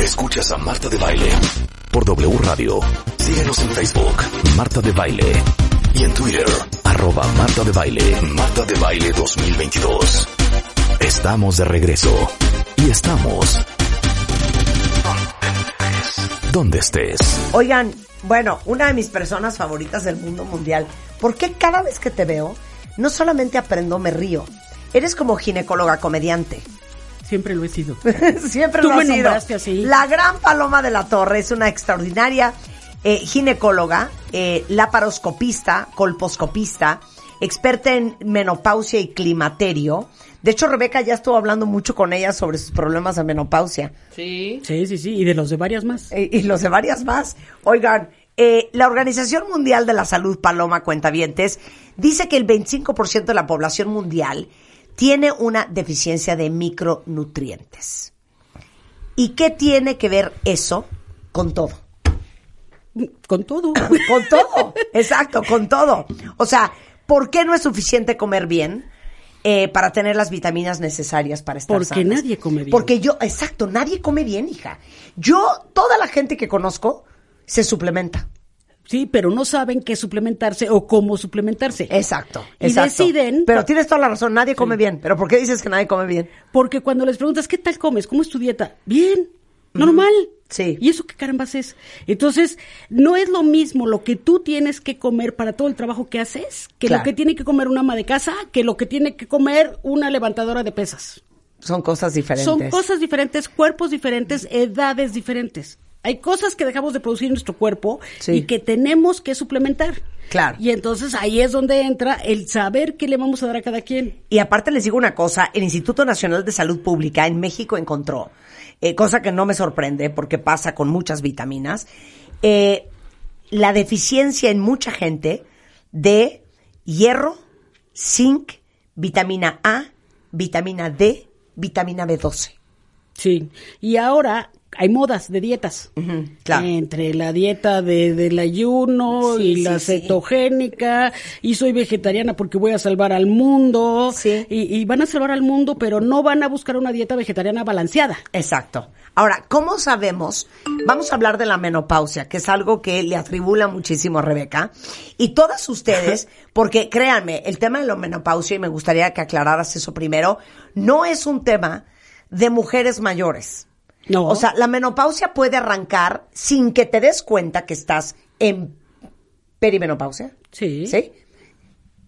Escuchas a Marta de Baile por W Radio. Síguenos en Facebook, Marta de Baile. Y en Twitter, arroba Marta de Baile, Marta de Baile 2022. Estamos de regreso. Y estamos... Donde estés. Oigan, bueno, una de mis personas favoritas del mundo mundial. ¿Por qué cada vez que te veo, no solamente aprendo, me río? Eres como ginecóloga comediante. Siempre lo he sido. Siempre Tú lo me has sido. nombraste así. La gran Paloma de la Torre es una extraordinaria eh, ginecóloga, eh, laparoscopista, colposcopista, experta en menopausia y climaterio. De hecho, Rebeca ya estuvo hablando mucho con ella sobre sus problemas de menopausia. Sí. Sí, sí, sí. Y de los de varias más. Eh, y los de varias más. Oigan, eh, la Organización Mundial de la Salud, Paloma Cuentavientes, dice que el 25% de la población mundial tiene una deficiencia de micronutrientes. ¿Y qué tiene que ver eso con todo? Con todo. Con todo, exacto, con todo. O sea, ¿por qué no es suficiente comer bien eh, para tener las vitaminas necesarias para estar Porque sanas? nadie come bien. Porque yo, exacto, nadie come bien, hija. Yo, toda la gente que conozco se suplementa. Sí, pero no saben qué suplementarse o cómo suplementarse. Exacto, Y exacto. deciden. Pero tienes toda la razón, nadie come bien. ¿Pero por qué dices que nadie come bien? Porque cuando les preguntas, ¿qué tal comes? ¿Cómo es tu dieta? Bien, normal. Sí. ¿Y eso qué carambas es? Entonces, no es lo mismo lo que tú tienes que comer para todo el trabajo que haces que Claro. lo que tiene que comer una ama de casa, que lo que tiene que comer una levantadora de pesas. Son cosas diferentes. Son cosas diferentes, cuerpos diferentes, edades diferentes. Hay cosas que dejamos de producir en nuestro cuerpo Sí. y que tenemos que suplementar. Claro. Y entonces ahí es donde entra el saber qué le vamos a dar a cada quien. Y aparte les digo una cosa, el Instituto Nacional de Salud Pública en México encontró, eh, cosa que no me sorprende porque pasa con muchas vitaminas, eh, la deficiencia en mucha gente de hierro, zinc, vitamina A, vitamina D, vitamina B12. Sí. Y ahora hay modas de dietas. claro. Entre la dieta de, del ayuno Sí, y sí, la sí. cetogénica, y soy vegetariana porque voy a salvar al mundo. Sí. Y, y van a salvar al mundo, pero no van a buscar una dieta vegetariana balanceada. Exacto. Ahora, ¿cómo sabemos? Vamos a hablar de la menopausia, que es algo que le atribula muchísimo a Rebeca. Y todas ustedes, porque créanme, el tema de la menopausia, y me gustaría que aclararas eso primero, no es un tema de mujeres mayores. No. O sea, la menopausia puede arrancar sin que te des cuenta que estás en perimenopausia. Sí. ¿Sí?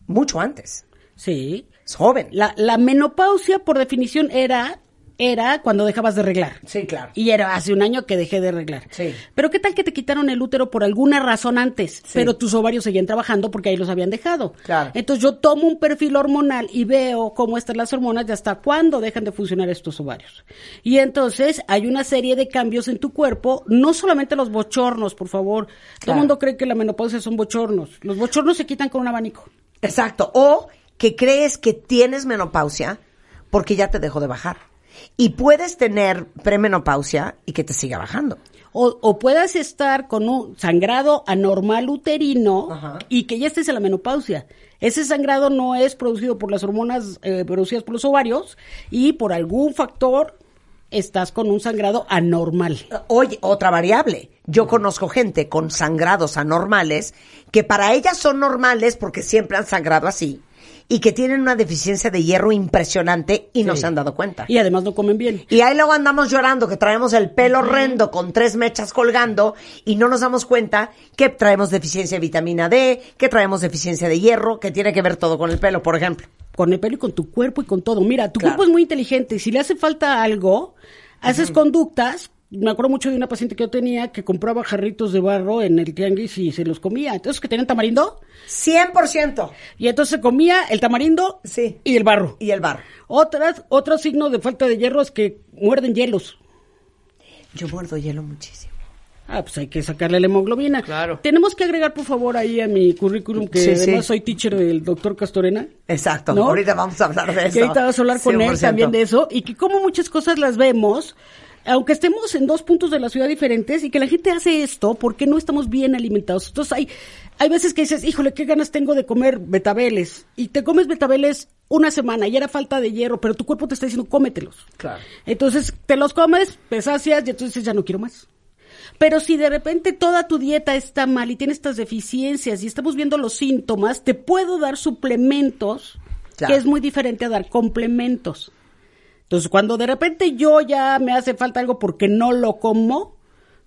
Mucho antes. Sí. Es joven. La, la menopausia, por definición, era, era cuando dejabas de reglar. Sí, claro. Y era hace un año que dejé de reglar. Sí. Pero ¿qué tal que te quitaron el útero por alguna razón antes? Pero tus ovarios seguían trabajando porque ahí los habían dejado. Claro. Entonces yo tomo un perfil hormonal y veo cómo están las hormonas y hasta cuándo dejan de funcionar estos ovarios. Y entonces hay una serie de cambios en tu cuerpo, no solamente los bochornos, por favor. Todo el mundo cree que la menopausia son bochornos. Los bochornos se quitan con un abanico. Exacto. O que crees que tienes menopausia porque ya te dejó de bajar. Y puedes tener premenopausia y que te siga bajando. O, o puedas estar con un sangrado anormal uterino Ajá. y que ya estés en la menopausia. Ese sangrado no es producido por las hormonas eh, producidas por los ovarios y por algún factor estás con un sangrado anormal. Oye, otra variable. Yo conozco gente con sangrados anormales que para ellas son normales porque siempre han sangrado así y que tienen una deficiencia de hierro impresionante y no se han dado cuenta. Y además no comen bien. Y ahí luego andamos llorando que traemos el pelo horrendo con tres mechas colgando y no nos damos cuenta que traemos deficiencia de vitamina D, que traemos deficiencia de hierro, que tiene que ver todo con el pelo, por ejemplo. Con el pelo y con tu cuerpo y con todo. Mira, tu Claro. cuerpo es muy inteligente. Si le hace falta algo, haces conductas. Me acuerdo mucho de una paciente que yo tenía que compraba jarritos de barro en el tianguis y se los comía. Entonces, que tenían tamarindo. 100%. Y entonces se comía el tamarindo Sí. y el barro. Y el barro. Otras, otro signo de falta de hierro es que muerden hielos. Yo muerdo hielo muchísimo. Ah, pues hay que sacarle la hemoglobina. Claro. Tenemos que agregar, por favor, ahí a mi currículum que Sí, además sí. soy teacher del doctor Castorena. Exacto. ¿No? Ahorita vamos a hablar de eso. Que ahorita vas a hablar con él 100%. también de eso. Y que como muchas cosas las vemos aunque estemos en dos puntos de la ciudad diferentes y que la gente hace esto porque no estamos bien alimentados. Entonces hay, hay veces que dices, híjole, qué ganas tengo de comer betabeles. Y te comes betabeles una semana y era falta de hierro, pero tu cuerpo te está diciendo, cómetelos. Claro. Entonces te los comes, te sacias y entonces ya no quiero más. Pero si de repente toda tu dieta está mal y tienes estas deficiencias y estamos viendo los síntomas, te puedo dar suplementos, Claro. que es muy diferente a dar complementos. Entonces, cuando de repente yo ya me hace falta algo porque no lo como,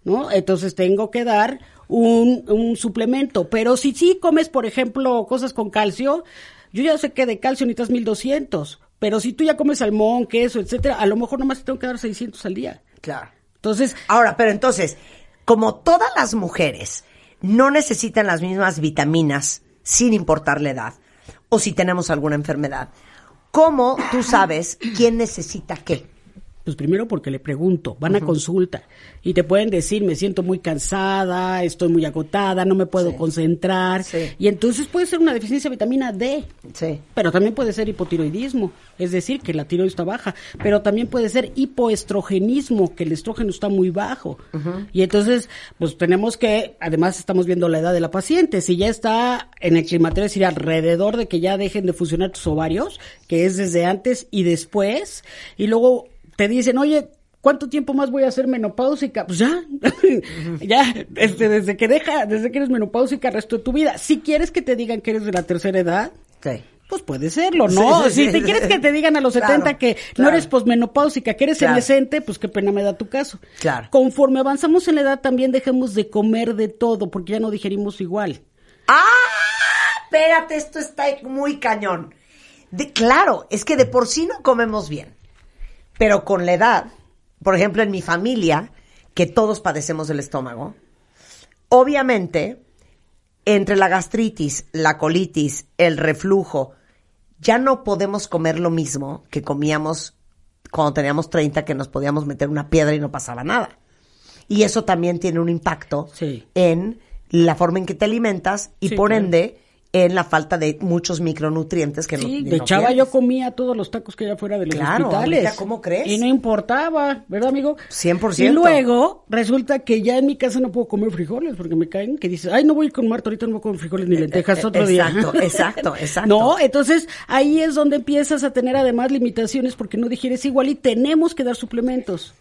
¿no? Entonces tengo que dar un, un suplemento. Pero si sí comes, por ejemplo, cosas con calcio, yo ya sé que de calcio necesitas 1200. Pero si tú ya comes salmón, queso, etcétera, a lo mejor nomás te tengo que dar 600 al día. Claro. Entonces, Ahora, pero entonces, como todas las mujeres no necesitan las mismas vitaminas sin importar la edad, o si tenemos alguna enfermedad, ¿cómo tú sabes quién necesita qué? Pues primero porque le pregunto, van a consulta y te pueden decir, me siento muy cansada, estoy muy agotada, no me puedo Sí. concentrar. Sí. Y entonces puede ser una deficiencia de vitamina D. Sí. Pero también puede ser hipotiroidismo, es decir, que la tiroides está baja. Pero también puede ser hipoestrogenismo, que el estrógeno está muy bajo. Y entonces, pues tenemos que, además estamos viendo la edad de la paciente. Si ya está en el climaterio, es decir, alrededor de que ya dejen de funcionar tus ovarios, que es desde antes y después. Y luego te dicen, oye, ¿Cuánto tiempo más voy a ser menopáusica? Pues ya, ya, este, desde que deja, desde que eres menopáusica resto de tu vida. Si quieres que te digan que eres de la tercera edad, Sí. pues puede serlo, ¿no? Sí, sí, si te quieres que te digan a los Claro, 70 que no eres posmenopáusica, que eres Claro. senescente, pues qué pena me da tu caso. Claro. Conforme avanzamos en la edad también dejemos de comer de todo, porque ya no digerimos igual. ¡Ah! Espérate, esto está muy cañón. De, claro, es que de por sí no comemos bien. Pero con la edad, por ejemplo, en mi familia, que todos padecemos del estómago, obviamente, entre la gastritis, la colitis, el reflujo, ya no podemos comer lo mismo que comíamos cuando teníamos 30, que nos podíamos meter una piedra y no pasaba nada. Y eso también tiene un impacto Sí. en la forma en que te alimentas y Sí, por ende en la falta de muchos micronutrientes que no Sí, no de chava tienes. yo comía todos los tacos que había fuera de los Claro, hospitales. ¿cómo crees? Y no importaba, ¿verdad, amigo? 100%. Y luego resulta que ya en mi casa no puedo comer frijoles porque me caen, que dices, ay, no voy con Marta, ahorita no voy con frijoles ni lentejas eh, otro día. exacto, exacto, exacto. No, entonces ahí es donde empiezas a tener además limitaciones porque no digieres igual y tenemos que dar suplementos.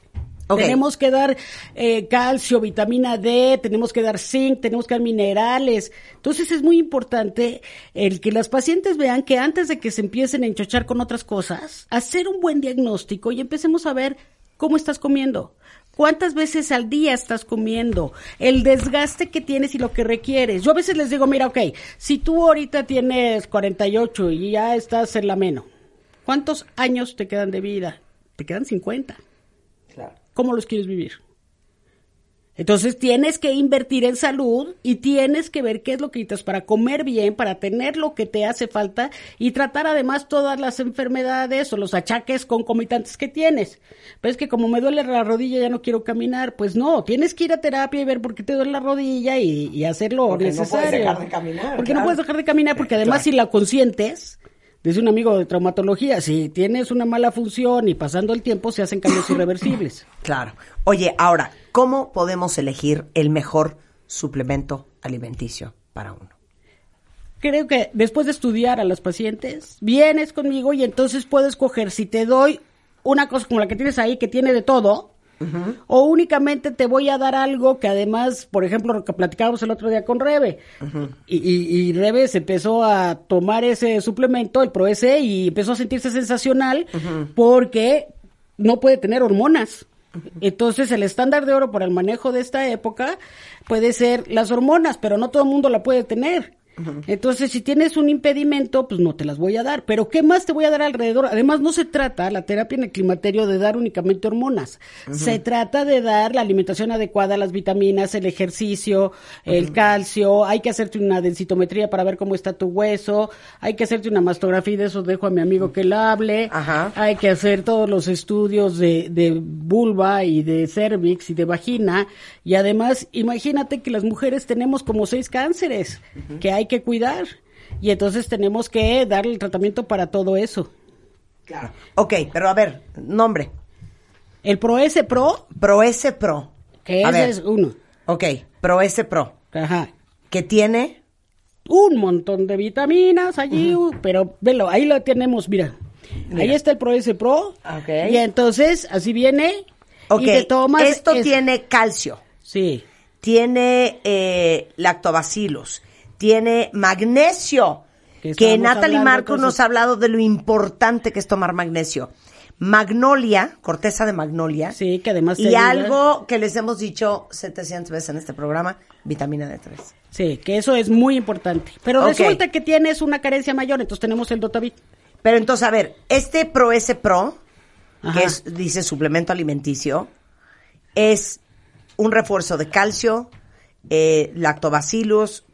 Tenemos que dar eh, calcio, vitamina D, tenemos que dar zinc, tenemos que dar minerales. Entonces es muy importante el que las pacientes vean que antes de que se empiecen a enchochar con otras cosas, hacer un buen diagnóstico y empecemos a ver cómo estás comiendo. ¿Cuántas veces al día estás comiendo? El desgaste que tienes y lo que requieres. Yo a veces les digo, mira, ok, si tú ahorita tienes 48 y ya estás en la meno, ¿cuántos años te quedan de vida? Te quedan 50. Claro. ¿Cómo los quieres vivir? Entonces tienes que invertir en salud y tienes que ver qué es lo que necesitas para comer bien, para tener lo que te hace falta y tratar además todas las enfermedades o los achaques concomitantes que tienes. Pero es que como me duele la rodilla ya no quiero caminar, pues no, tienes que ir a terapia y ver por qué te duele la rodilla y, y hacer lo Porque no puedes necesario. dejar de caminar, Porque claro. no puedes dejar de caminar, porque además Claro. si la consientes, Dice un amigo de traumatología, si tienes una mala función y pasando el tiempo se hacen cambios irreversibles. Claro. Oye, ahora, ¿cómo podemos elegir el mejor suplemento alimenticio para uno? Creo que después de estudiar a las pacientes, vienes conmigo y entonces puedo escoger si te doy una cosa como la que tienes ahí que tiene de todo, o únicamente te voy a dar algo que además, por ejemplo, lo que platicábamos el otro día con Rebe, y, Rebe se empezó a tomar ese suplemento, el ProS, y empezó a sentirse sensacional porque no puede tener hormonas. Entonces, el estándar de oro para el manejo de esta época puede ser las hormonas, pero no todo el mundo la puede tener. Entonces, si tienes un impedimento, pues no te las voy a dar. Pero, ¿qué más te voy a dar alrededor? Además, no se trata la terapia en el climaterio de dar únicamente hormonas. Se trata de dar la alimentación adecuada, las vitaminas, el ejercicio, el calcio. Hay que hacerte una densitometría para ver cómo está tu hueso. Hay que hacerte una mastografía y de eso dejo a mi amigo que la hable. Ajá. Hay que hacer todos los estudios de, de vulva y de cervix y de vagina. Y además, imagínate que las mujeres tenemos como seis cánceres que hay que cuidar. Y entonces tenemos que darle el tratamiento para todo eso. Claro. Ok, pero a ver, nombre. El Pro S Pro, Pro S Pro. que A ese ver, es uno. Ok, Pro S Pro. Ajá. Que tiene. Un montón de vitaminas allí, uh, pero velo, ahí lo tenemos, mira. Mira. Ahí está el Pro S Pro. Ok. Y entonces, así viene. Ok, Y te tomas. esto es- tiene calcio, Sí. tiene eh, lactobacillus, tiene magnesio. Que Que Natalie Marcos nos ha hablado de lo importante que es tomar magnesio. Magnolia, corteza de magnolia. Sí, que además Y ayuda. algo que les hemos dicho 700 veces en este programa, vitamina D3. Sí, que eso es muy importante. Pero Ok. resulta que tienes una carencia mayor, entonces tenemos el Dotavit. Pero entonces, a ver, este Pro S Pro, Ajá. que es, dice suplemento alimenticio, es un refuerzo de calcio, eh, lactobacillus,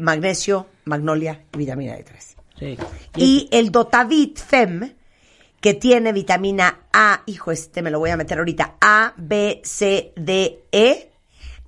magnesio, magnolia y vitamina D3. Sí. Y el Dotavit Fem, que tiene vitamina A, hijo, este me lo voy a meter ahorita, A, B, C, D, E,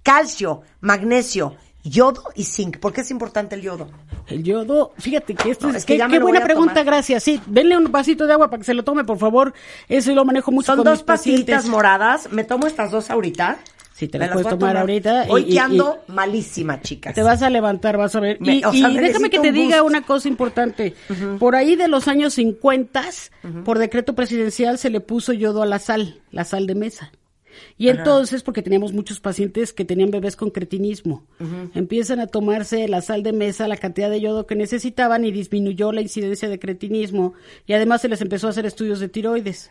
calcio, magnesio, yodo y zinc. ¿Por qué es importante el yodo? El yodo, fíjate que esto No, es, es que qué, buena pregunta, tomar. gracias. Sí, denle un vasito de agua para que se lo tome, por favor. Eso lo manejo mucho Son con dos mis pastillitas moradas. ¿Me tomo estas dos ahorita? Sí, te las puedes a tomar ahorita Hoy y- que ando malísima, chicas. Te vas a levantar, vas a ver. Me- y o sea, y necesito déjame que te diga una cosa importante. Por ahí de los años 50, por decreto presidencial, se le puso yodo a la sal, la sal de mesa. Y entonces, porque teníamos muchos pacientes que tenían bebés con cretinismo, empiezan a tomarse la sal de mesa, la cantidad de yodo que necesitaban y disminuyó la incidencia de cretinismo. Y además se les empezó a hacer estudios de tiroides.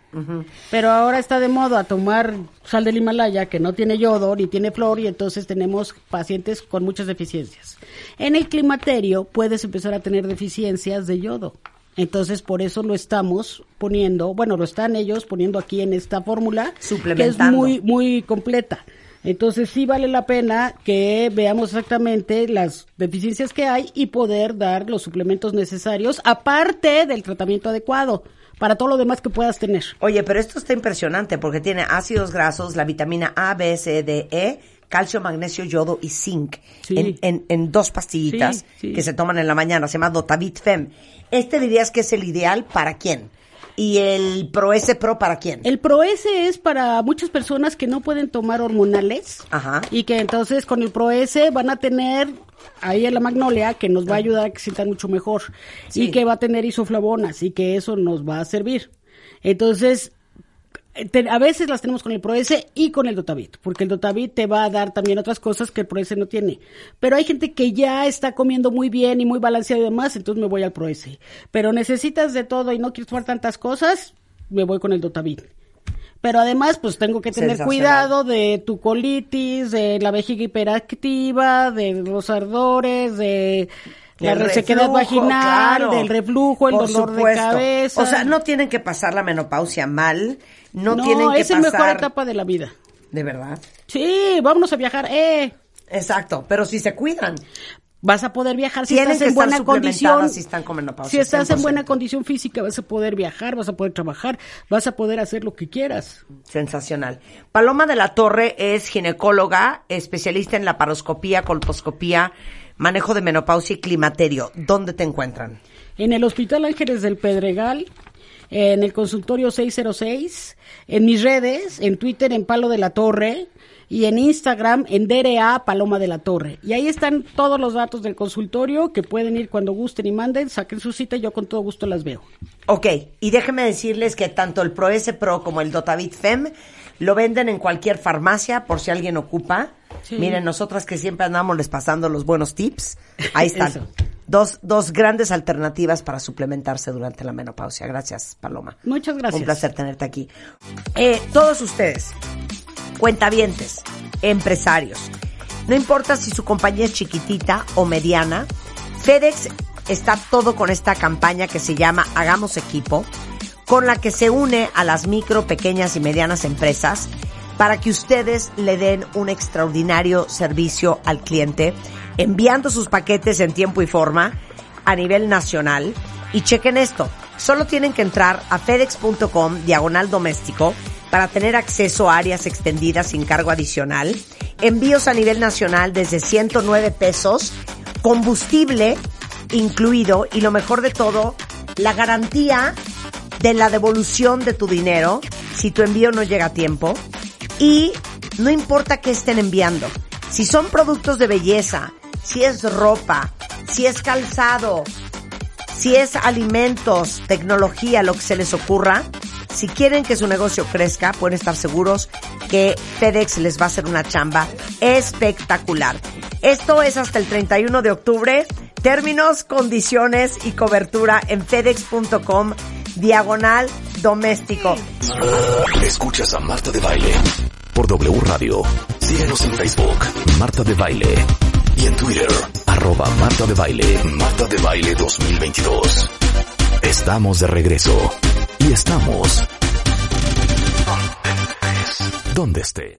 Pero ahora está de moda tomar sal del Himalaya que no tiene yodo ni tiene flor y entonces tenemos pacientes con muchas deficiencias. En el climaterio puedes empezar a tener deficiencias de yodo. Entonces, por eso lo estamos poniendo, bueno, lo están ellos poniendo aquí en esta fórmula, que es muy, muy completa. Entonces, sí vale la pena que veamos exactamente las deficiencias que hay y poder dar los suplementos necesarios, aparte del tratamiento adecuado, para todo lo demás que puedas tener. Oye, pero esto está impresionante porque tiene ácidos grasos, la vitamina A, B, C, D, E, calcio, magnesio, yodo y zinc Sí. en, en, en dos pastillitas Sí, sí. que se toman en la mañana. Se llama Dotavit Fem. Este dirías que es el ideal para quién. Y el Pro S Pro para quién. El ProS es para muchas personas que no pueden tomar hormonales Ajá. y que entonces con el ProS van a tener ahí en la magnolia que nos va a ayudar a que se sientan mucho mejor Sí. y que va a tener isoflavonas y que eso nos va a servir. Entonces, a veces las tenemos con el ProS y con el Dotavit, porque el Dotavit te va a dar también otras cosas que el ProS no tiene. Pero hay gente que ya está comiendo muy bien y muy balanceado y demás, entonces me voy al ProS. Pero necesitas de todo y no quieres tomar tantas cosas, me voy con el Dotavit. Pero además, pues tengo que tener cuidado de tu colitis, de la vejiga hiperactiva, de los ardores, de la resequedad vaginal, claro. del reflujo, el dolor supuesto. de cabeza. O sea, no tienen que pasar la menopausia mal, no, no, tienen que es la mejor etapa de la vida. De verdad. Sí, vámonos a viajar. Eh, Exacto, pero si se cuidan. vas a poder viajar si Tienen estás en buena condición. si están estás en 100%. buena condición física, vas a poder viajar, vas a poder trabajar, vas a poder hacer lo que quieras. Sensacional. Paloma de la Torre es ginecóloga, especialista en laparoscopía, colposcopía, manejo de menopausia y climaterio. ¿Dónde te encuentran? En el Hospital Ángeles del Pedregal, en el consultorio 606, en mis redes, en Twitter en Palo de la Torre y en Instagram en DRA Paloma de la Torre. Y ahí están todos los datos del consultorio que pueden ir cuando gusten y manden, saquen su cita y yo con todo gusto las veo. Ok, y déjenme decirles que tanto el Pro S Pro como el Dotavit Fem lo venden en cualquier farmacia por si alguien ocupa. Sí. Miren, nosotras que siempre andamos les pasando los buenos tips, ahí están. Dos, dos grandes alternativas para suplementarse durante la menopausia. Gracias, Paloma. Muchas gracias. Un placer tenerte aquí. Eh, todos ustedes, cuentavientes, empresarios, no importa si su compañía es chiquitita o mediana, FedEx está todo con esta campaña que se llama Hagamos Equipo, con la que se une a las micro, pequeñas y medianas empresas para que ustedes le den un extraordinario servicio al cliente, enviando sus paquetes en tiempo y forma a nivel nacional. Y chequen esto, solo tienen que entrar a fedex.com diagonal doméstico para tener acceso a áreas extendidas sin cargo adicional, envíos a nivel nacional desde 109 pesos, combustible incluido y lo mejor de todo, la garantía de la devolución de tu dinero si tu envío no llega a tiempo y no importa qué estén enviando. Si son productos de belleza, si es ropa, si es calzado, si es alimentos, tecnología, lo que se les ocurra, si quieren que su negocio crezca, pueden estar seguros que FedEx les va a hacer una chamba espectacular. Esto es hasta el 31 de octubre. Términos, condiciones y cobertura en fedex.com diagonal doméstico. Escuchas a Marta de Baile por W Radio. Síguenos en Facebook, Marta de Baile. Y en Twitter, arroba Marta de Baile, Marta de Baile 2022. Estamos de regreso. Y estamos... ¿Dónde esté?